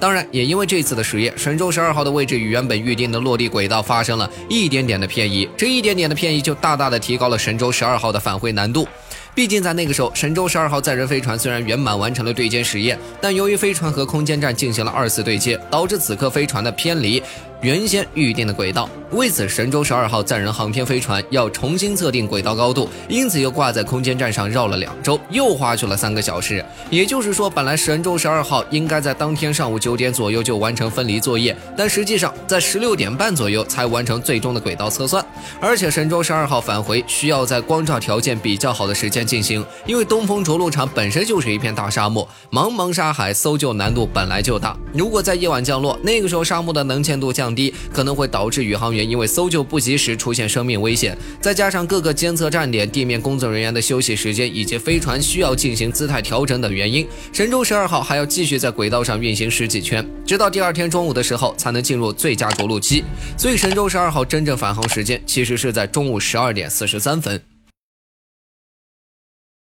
当然，也因为这次的实验，神舟十二号的位置与原本预定的落地轨道发生了一点点的偏移，这一点点的偏移就大大的提高了神舟十二号的返回难度。毕竟在那个时候，神舟十二号载人飞船虽然圆满完成了对接实验，但由于飞船和空间站进行了二次对接，导致此刻飞船的偏离。原先预定的轨道，为此神舟十二号载人航天飞船要重新测定轨道高度，因此又挂在空间站上绕了两周，又花去了三个小时。也就是说，本来神舟十二号应该在当天上午九点左右就完成分离作业，但实际上在十六点半左右才完成最终的轨道测算。而且神舟十二号返回需要在光照条件比较好的时间进行，因为东风着陆场本身就是一片大沙漠，茫茫沙海搜救难度本来就大。如果在夜晚降落，那个时候沙漠的能见度降。低可能会导致宇航员因为搜救不及时出现生命危险，再加上各个监测站点、地面工作人员的休息时间以及飞船需要进行姿态调整等原因，神舟十二号还要继续在轨道上运行十几圈，直到第二天中午的时候才能进入最佳着陆期。所以神舟十二号真正返航时间其实是在中午十二点四十三分。